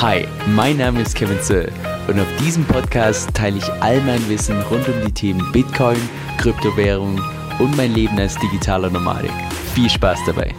Hi, mein Name ist Kevin Zöll und auf diesem Podcast teile ich all mein Wissen rund um die Themen Bitcoin, Kryptowährung und mein Leben als digitaler Nomadik. Viel Spaß dabei!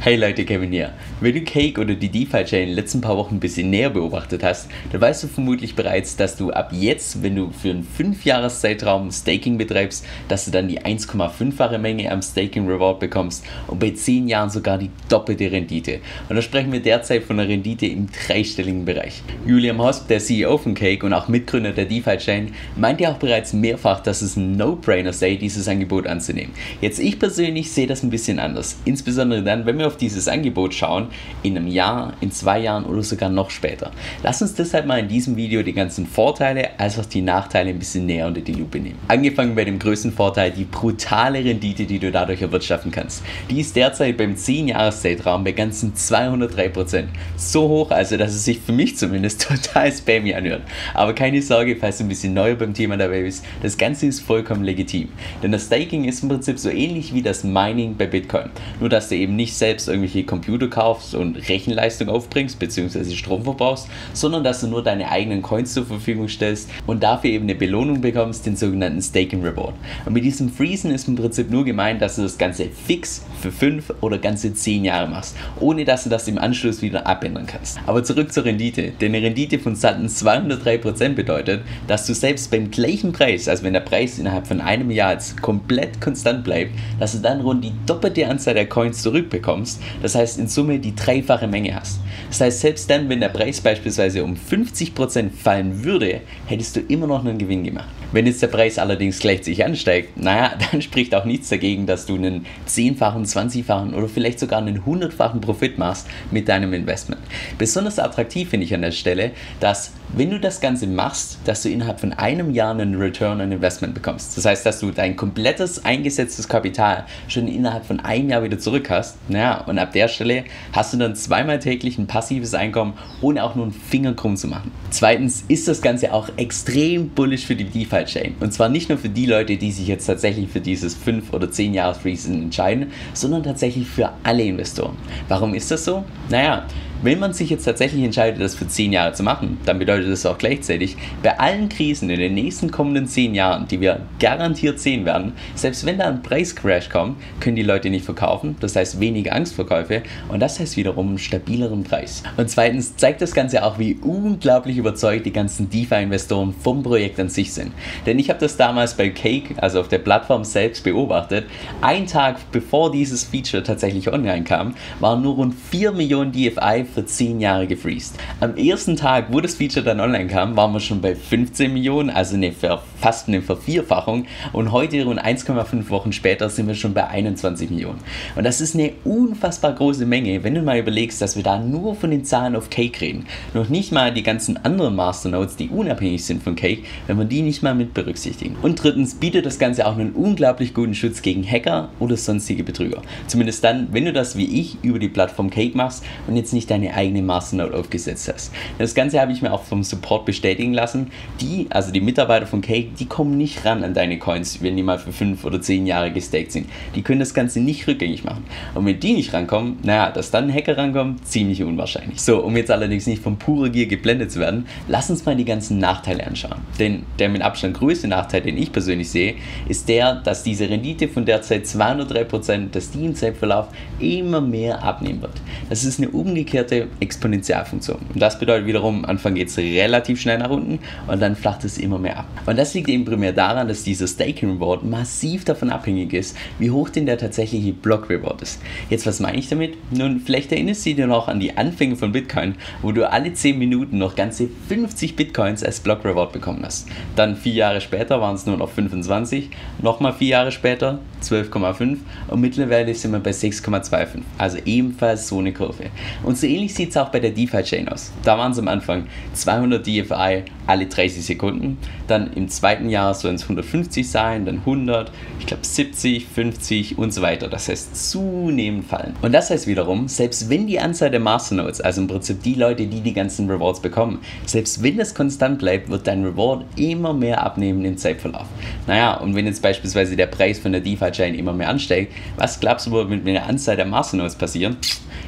Hey Leute, Kevin hier. Wenn du Cake oder die DeFi-Chain in den letzten paar Wochen ein bisschen näher beobachtet hast, dann weißt du vermutlich bereits, dass du ab jetzt, wenn du für einen 5-Jahres-Zeitraum Staking betreibst, dass du dann die 1,5-fache Menge am Staking Reward bekommst und bei 10 Jahren sogar die doppelte Rendite. Und da sprechen wir derzeit von einer Rendite im dreistelligen Bereich. Julian Hosp, der CEO von Cake und auch Mitgründer der DeFi-Chain, meinte auch bereits mehrfach, dass es ein No-Brainer sei, dieses Angebot anzunehmen. Jetzt ich persönlich sehe das ein bisschen anders. Insbesondere dann, wenn wir auf dieses Angebot schauen, in einem Jahr, in zwei Jahren oder sogar noch später. Lass uns deshalb mal in diesem Video die ganzen Vorteile als auch die Nachteile ein bisschen näher unter die Lupe nehmen. Angefangen bei dem größten Vorteil, die brutale Rendite, die du dadurch erwirtschaften kannst. Die ist derzeit beim 10-Jahres-Zeitraum bei ganzen 203%. So hoch, also dass es sich für mich zumindest total spammy anhört. Aber keine Sorge, falls du ein bisschen neu beim Thema dabei bist, das Ganze ist vollkommen legitim. Denn das Staking ist im Prinzip so ähnlich wie das Mining bei Bitcoin. Nur dass du eben nicht selbst irgendwelche Computer kaufst, kaufst und Rechenleistung aufbringst bzw. Strom verbrauchst, sondern dass du nur deine eigenen Coins zur Verfügung stellst und dafür eben eine Belohnung bekommst, den sogenannten Staking Reward. Und mit diesem Freezen ist im Prinzip nur gemeint, dass du das Ganze fix für 5 oder ganze 10 Jahre machst, ohne dass du das im Anschluss wieder abändern kannst. Aber zurück zur Rendite. Denn eine Rendite von satten 203% bedeutet, dass du selbst beim gleichen Preis, also wenn der Preis innerhalb von einem Jahr jetzt komplett konstant bleibt, dass du dann rund die doppelte Anzahl der Coins zurückbekommst. Das heißt in Summe die die dreifache Menge hast. Das heißt, selbst dann, wenn der Preis beispielsweise um 50% fallen würde, hättest du immer noch einen Gewinn gemacht. Wenn jetzt der Preis allerdings gleich sich ansteigt, naja, dann spricht auch nichts dagegen, dass du einen zehnfachen, zwanzigfachen oder vielleicht sogar einen hundertfachen Profit machst mit deinem Investment. Besonders attraktiv finde ich an der Stelle, dass wenn du das Ganze machst, dass du innerhalb von einem Jahr einen Return on Investment bekommst. Das heißt, dass du dein komplettes eingesetztes Kapital schon innerhalb von einem Jahr wieder zurück hast. Naja, und ab der Stelle hast du dann zweimal täglich ein passives Einkommen, ohne auch nur einen Finger krumm zu machen. Zweitens ist das Ganze auch extrem bullish für die DeFi Chain. Und zwar nicht nur für die Leute, die sich jetzt tatsächlich für dieses 5 oder 10 Jahres Freezing entscheiden, sondern tatsächlich für alle Investoren. Warum ist das so? Naja, wenn man sich jetzt tatsächlich entscheidet, das für 10 Jahre zu machen, dann bedeutet das auch gleichzeitig, bei allen Krisen in den nächsten kommenden 10 Jahren, die wir garantiert sehen werden, selbst wenn da ein Preiscrash kommt, können die Leute nicht verkaufen, das heißt weniger Angstverkäufe und das heißt wiederum einen stabileren Preis. Und zweitens zeigt das Ganze auch, wie unglaublich überzeugt die ganzen DeFi-Investoren vom Projekt an sich sind. Denn ich habe das damals bei Cake, also auf der Plattform selbst beobachtet. Ein Tag bevor dieses Feature tatsächlich online kam, waren nur rund 4 Millionen DFI für 10 Jahre gefreezed. Am ersten Tag, wo das Feature dann online kam, waren wir schon bei 15 Millionen, also eine fast eine Vervierfachung. Und heute, rund 1,5 Wochen später, sind wir schon bei 21 Millionen. Und das ist eine unfassbar große Menge, wenn du mal überlegst, dass wir da nur von den Zahlen auf Cake reden. Noch nicht mal die ganzen anderen Masternodes, die unabhängig sind von Cake, wenn wir die nicht mal mit berücksichtigen. Und drittens bietet das Ganze auch einen unglaublich guten Schutz gegen Hacker oder sonstige Betrüger. Zumindest dann, wenn du das wie ich über die Plattform Cake machst und jetzt nicht dein deine eigene Masternode aufgesetzt hast. Das Ganze habe ich mir auch vom Support bestätigen lassen. Die, also die Mitarbeiter von Cake, die kommen nicht ran an deine Coins, wenn die mal für 5 oder 10 Jahre gestaked sind. Die können das Ganze nicht rückgängig machen. Und wenn die nicht rankommen, naja, dass dann ein Hacker rankommt, ziemlich unwahrscheinlich. So, um jetzt allerdings nicht von purer Gier geblendet zu werden, lass uns mal die ganzen Nachteile anschauen. Denn der mit Abstand größte Nachteil, den ich persönlich sehe, ist der, dass diese Rendite von derzeit 203%, dass die im Zeitverlauf immer mehr abnehmen wird. Das ist eine umgekehrte umgekehrte Exponentialfunktion. Und das bedeutet wiederum, am Anfang geht es relativ schnell nach unten und dann flacht es immer mehr ab. Und das liegt eben primär daran, dass dieser Staking Reward massiv davon abhängig ist, wie hoch denn der tatsächliche Block Reward ist. Jetzt, was meine ich damit? Nun, vielleicht erinnerst du dich noch an die Anfänge von Bitcoin, wo du alle 10 Minuten noch ganze 50 Bitcoins als Block Reward bekommen hast. Dann vier Jahre später waren es nur noch 25, nochmal vier Jahre später 12,5 und mittlerweile sind wir bei 6,25. Also ebenfalls so eine Kurve. Und so ähnlich sieht es auch bei der DeFi-Chain aus. Da waren es am Anfang 200 DFI alle 30 Sekunden. Dann im zweiten Jahr sollen es 150 sein, dann 100, ich glaube 70, 50 und so weiter. Das heißt zunehmend fallen. Und das heißt wiederum, selbst wenn die Anzahl der Masternodes, also im Prinzip die Leute, die die ganzen Rewards bekommen, selbst wenn das konstant bleibt, wird dein Reward immer mehr abnehmen im Zeitverlauf. Naja, und wenn jetzt beispielsweise der Preis von der DeFi-Chain immer mehr ansteigt, was glaubst du, wird mit der Anzahl der Masternodes passieren?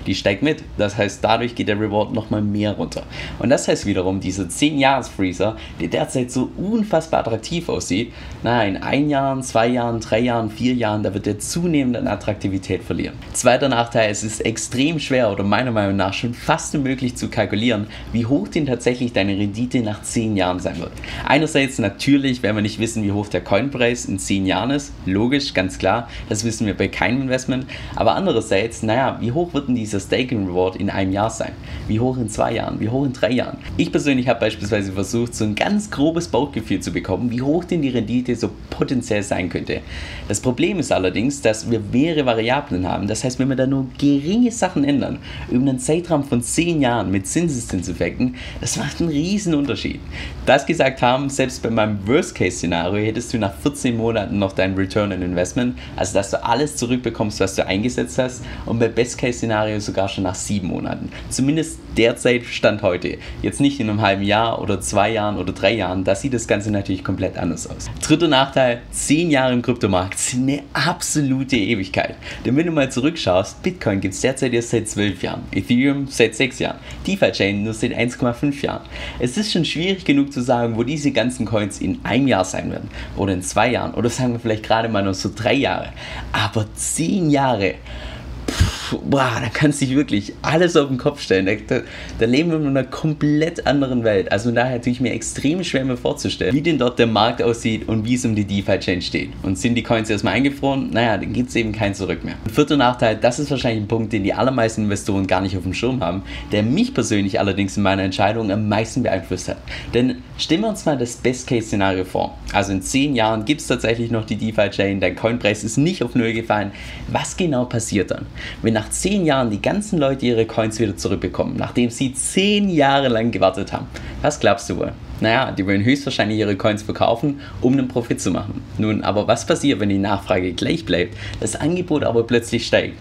Die steigt mit. Das heißt, dadurch geht der Reward nochmal mehr runter. Und das heißt wiederum, dieser 10-Jahres-Freezer, der derzeit so unfassbar attraktiv aussieht, naja, in ein Jahren, zwei Jahren, drei Jahren, vier Jahren, da wird der zunehmend an Attraktivität verlieren. Zweiter Nachteil, es ist extrem schwer oder meiner Meinung nach schon fast unmöglich zu kalkulieren, wie hoch denn tatsächlich deine Rendite nach 10 Jahren sein wird. Einerseits natürlich, wenn wir nicht wissen, wie hoch der Coinpreis in 10 Jahren ist, logisch, ganz klar, das wissen wir bei keinem Investment, aber andererseits, naja, wie hoch wird denn dieser Staking Reward in einem Jahr sein? Wie hoch in zwei Jahren? Wie hoch in drei Jahren? Ich persönlich habe beispielsweise versucht, so ein ganz grobes Bauchgefühl zu bekommen, wie hoch denn die Rendite so potenziell sein könnte. Das Problem ist allerdings, dass wir mehrere Variablen haben. Das heißt, wenn wir da nur geringe Sachen ändern, über einen Zeitraum von 10 Jahren mit Zinseszinseffekten, das macht einen riesen Unterschied. Das gesagt haben, selbst bei meinem Worst-Case-Szenario hättest du nach 14 Monaten noch dein Return on Investment, also dass du alles zurückbekommst, was du eingesetzt hast und bei Best-Case-Szenario sogar schon nach 7 Monaten. Zumindest derzeit Stand heute. Jetzt nicht in einem halben Jahr oder zwei Jahren oder drei Jahren, da sieht das Ganze natürlich komplett anders aus. Dritter Nachteil, 10 Jahre im Kryptomarkt sind eine absolute Ewigkeit. Denn wenn du mal zurückschaust, Bitcoin gibt es derzeit erst seit 12 Jahren, Ethereum seit 6 Jahren, DeFi-Chain nur seit 1,5 Jahren. Es ist schon schwierig genug zu sagen, wo diese ganzen Coins in einem Jahr sein werden oder in zwei Jahren oder sagen wir vielleicht gerade mal noch so drei Jahre. Aber 10 Jahre boah, da kannst du dich wirklich alles auf den Kopf stellen. Da, da, leben wir in einer komplett anderen Welt. Also daher tue ich mir extrem schwer mir vorzustellen, wie denn dort der Markt aussieht und wie es um die DeFi-Chain steht. Und sind die Coins erstmal eingefroren? Naja, dann gibt es eben kein Zurück mehr. Und vierter Nachteil, das ist wahrscheinlich ein Punkt, den die allermeisten Investoren gar nicht auf dem Schirm haben, der mich persönlich allerdings in meiner Entscheidung am meisten beeinflusst hat. Denn stellen wir uns mal das Best-Case-Szenario vor. Also in zehn Jahren gibt es tatsächlich noch die DeFi-Chain, dein Coinpreis ist nicht auf Null gefallen. Was genau passiert dann? Wenn nach zehn Jahren die ganzen Leute ihre Coins wieder zurückbekommen, nachdem sie zehn Jahre lang gewartet haben. Was glaubst du wohl? Naja, die wollen höchstwahrscheinlich ihre Coins verkaufen, um einen Profit zu machen. Nun, aber was passiert, wenn die Nachfrage gleich bleibt, das Angebot aber plötzlich steigt?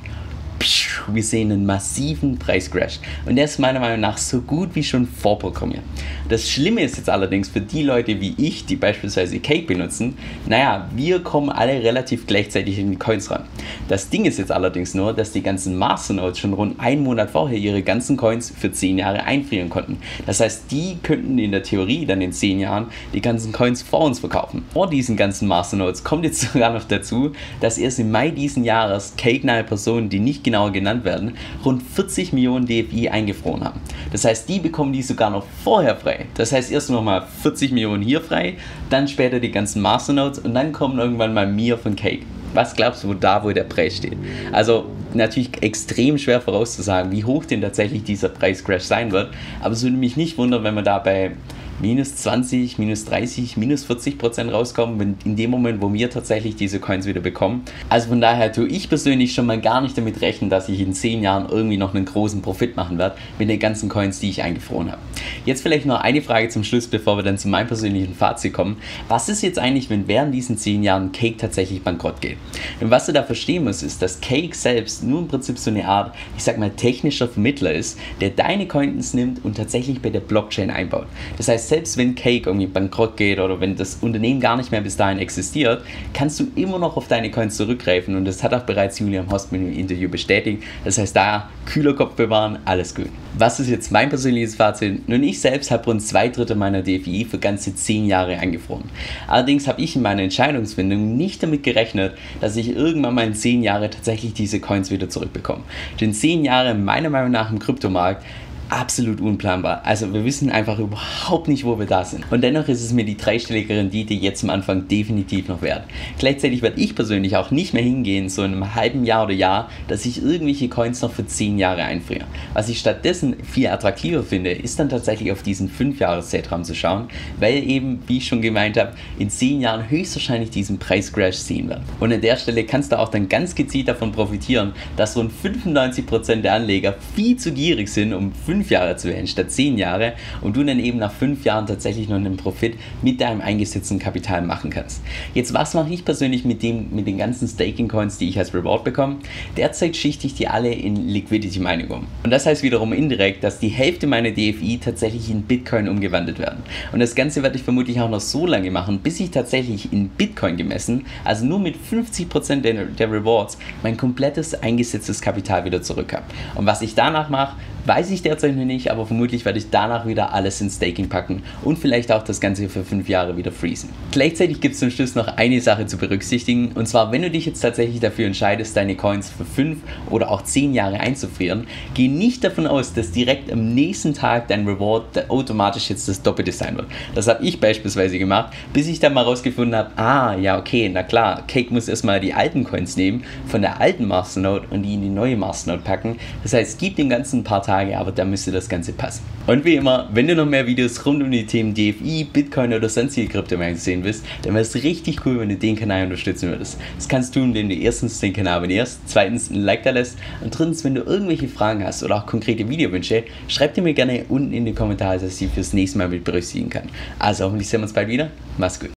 Wir sehen einen massiven Preiscrash. Und der ist meiner Meinung nach so gut wie schon vorprogrammiert. Das Schlimme ist jetzt allerdings für die Leute wie ich, die beispielsweise Cake benutzen, naja, wir kommen alle relativ gleichzeitig in die Coins ran. Das Ding ist jetzt allerdings nur, dass die ganzen Masternodes schon rund einen Monat vorher ihre ganzen Coins für 10 Jahre einfrieren konnten. Das heißt, die könnten in der Theorie dann in 10 Jahren die ganzen Coins vor uns verkaufen. Vor diesen ganzen Masternodes kommt jetzt sogar noch dazu, dass erst im Mai diesen Jahres Cake-nahe Personen, die nicht genauer genannt werden, rund 40 Millionen DFI eingefroren haben. Das heißt, die bekommen die sogar noch vorher frei. Das heißt, erst nochmal 40 Millionen hier frei, dann später die ganzen Masternodes und dann kommen irgendwann mal Mir von Cake. Was glaubst du, da, wo der Preis steht? Also natürlich extrem schwer vorauszusagen, wie hoch denn tatsächlich dieser Preiscrash sein wird. Aber es würde mich nicht wundern, wenn wir da bei minus 20, minus 30, minus 40 Prozent rauskommen, wenn in dem Moment, wo wir tatsächlich diese Coins wieder bekommen. Also von daher tue ich persönlich schon mal gar nicht damit rechnen, dass ich in 10 Jahren irgendwie noch einen großen Profit machen werde mit den ganzen Coins, die ich eingefroren habe. Jetzt vielleicht noch eine Frage zum Schluss, bevor wir dann zu meinem persönlichen Fazit kommen. Was ist jetzt eigentlich, wenn während diesen 10 Jahren Cake tatsächlich bankrott geht? Und was du da verstehen musst, ist, dass Cake selbst nur im Prinzip so eine Art, ich sag mal, technischer Vermittler ist, der deine Coins nimmt und tatsächlich bei der Blockchain einbaut. Das heißt, selbst wenn Cake irgendwie bankrott geht oder wenn das Unternehmen gar nicht mehr bis dahin existiert, kannst du immer noch auf deine Coins zurückgreifen und das hat auch bereits Julian Hostman im Interview bestätigt. Das heißt, da kühler Kopf bewahren, alles gut. Was ist jetzt mein persönliches Fazit? Nun, ich selbst habe rund zwei Drittel meiner DFI für ganze zehn Jahre eingefroren. Allerdings habe ich in meiner Entscheidungsfindung nicht damit gerechnet, dass ich irgendwann mal in zehn Jahren tatsächlich diese Coins wieder zurückbekomme. Denn zehn Jahre meiner Meinung nach im Kryptomarkt absolut unplanbar. Also wir wissen einfach überhaupt nicht, wo wir da sind. Und dennoch ist es mir die dreistellige Rendite jetzt am Anfang definitiv noch wert. Gleichzeitig werde ich persönlich auch nicht mehr hingehen, so in einem halben Jahr oder Jahr, dass ich irgendwelche Coins noch für 10 Jahre einfriere. Was ich stattdessen viel attraktiver finde, ist dann tatsächlich auf diesen 5-Jahres-Zeitraum zu schauen, weil eben, wie ich schon gemeint habe, in 10 Jahren höchstwahrscheinlich diesen Preiscrash sehen wird. Und an der Stelle kannst du auch dann ganz gezielt davon profitieren, dass rund 95% der Anleger viel zu gierig sind, um 5 fünf Jahre zu wählen statt zehn Jahre und du dann eben nach fünf Jahren tatsächlich noch einen Profit mit deinem eingesetzten Kapital machen kannst. Jetzt, was mache ich persönlich mit, dem, mit den ganzen Staking Coins, die ich als Reward bekomme? Derzeit schichte ich die alle in Liquidity Mining um. Und das heißt wiederum indirekt, dass die Hälfte meiner DFI tatsächlich in Bitcoin umgewandelt werden. Und das Ganze werde ich vermutlich auch noch so lange machen, bis ich tatsächlich in Bitcoin gemessen, also nur mit 50% der, der Rewards, mein komplettes eingesetztes Kapital wieder zurück habe. Und was ich danach mache, Weiß ich derzeit noch nicht, aber vermutlich werde ich danach wieder alles in Staking packen und vielleicht auch das Ganze für fünf Jahre wieder freezen. Gleichzeitig gibt es zum Schluss noch eine Sache zu berücksichtigen und zwar, wenn du dich jetzt tatsächlich dafür entscheidest, deine Coins für fünf oder auch zehn Jahre einzufrieren, geh nicht davon aus, dass direkt am nächsten Tag dein Reward automatisch jetzt das Doppelte sein wird. Das habe ich beispielsweise gemacht, bis ich dann mal rausgefunden habe, ah, ja, okay, na klar, Cake muss erstmal die alten Coins nehmen von der alten Masternode und die in die neue Masternode packen. Das heißt, gib den ganzen paar Tage, aber da müsste das Ganze passen. Und wie immer, wenn du noch mehr Videos rund um die Themen DFI, Bitcoin oder sonstige Kryptomärkte sehen willst, dann wäre es richtig cool, wenn du den Kanal unterstützen würdest. Das kannst du, indem du erstens den Kanal abonnierst, zweitens ein Like da lässt und drittens, wenn du irgendwelche Fragen hast oder auch konkrete Videowünsche, schreib dir mir gerne unten in die Kommentare, dass ich sie fürs nächste Mal mit berücksichtigen kann. Also hoffentlich sehen wir uns bald wieder. Mach's gut.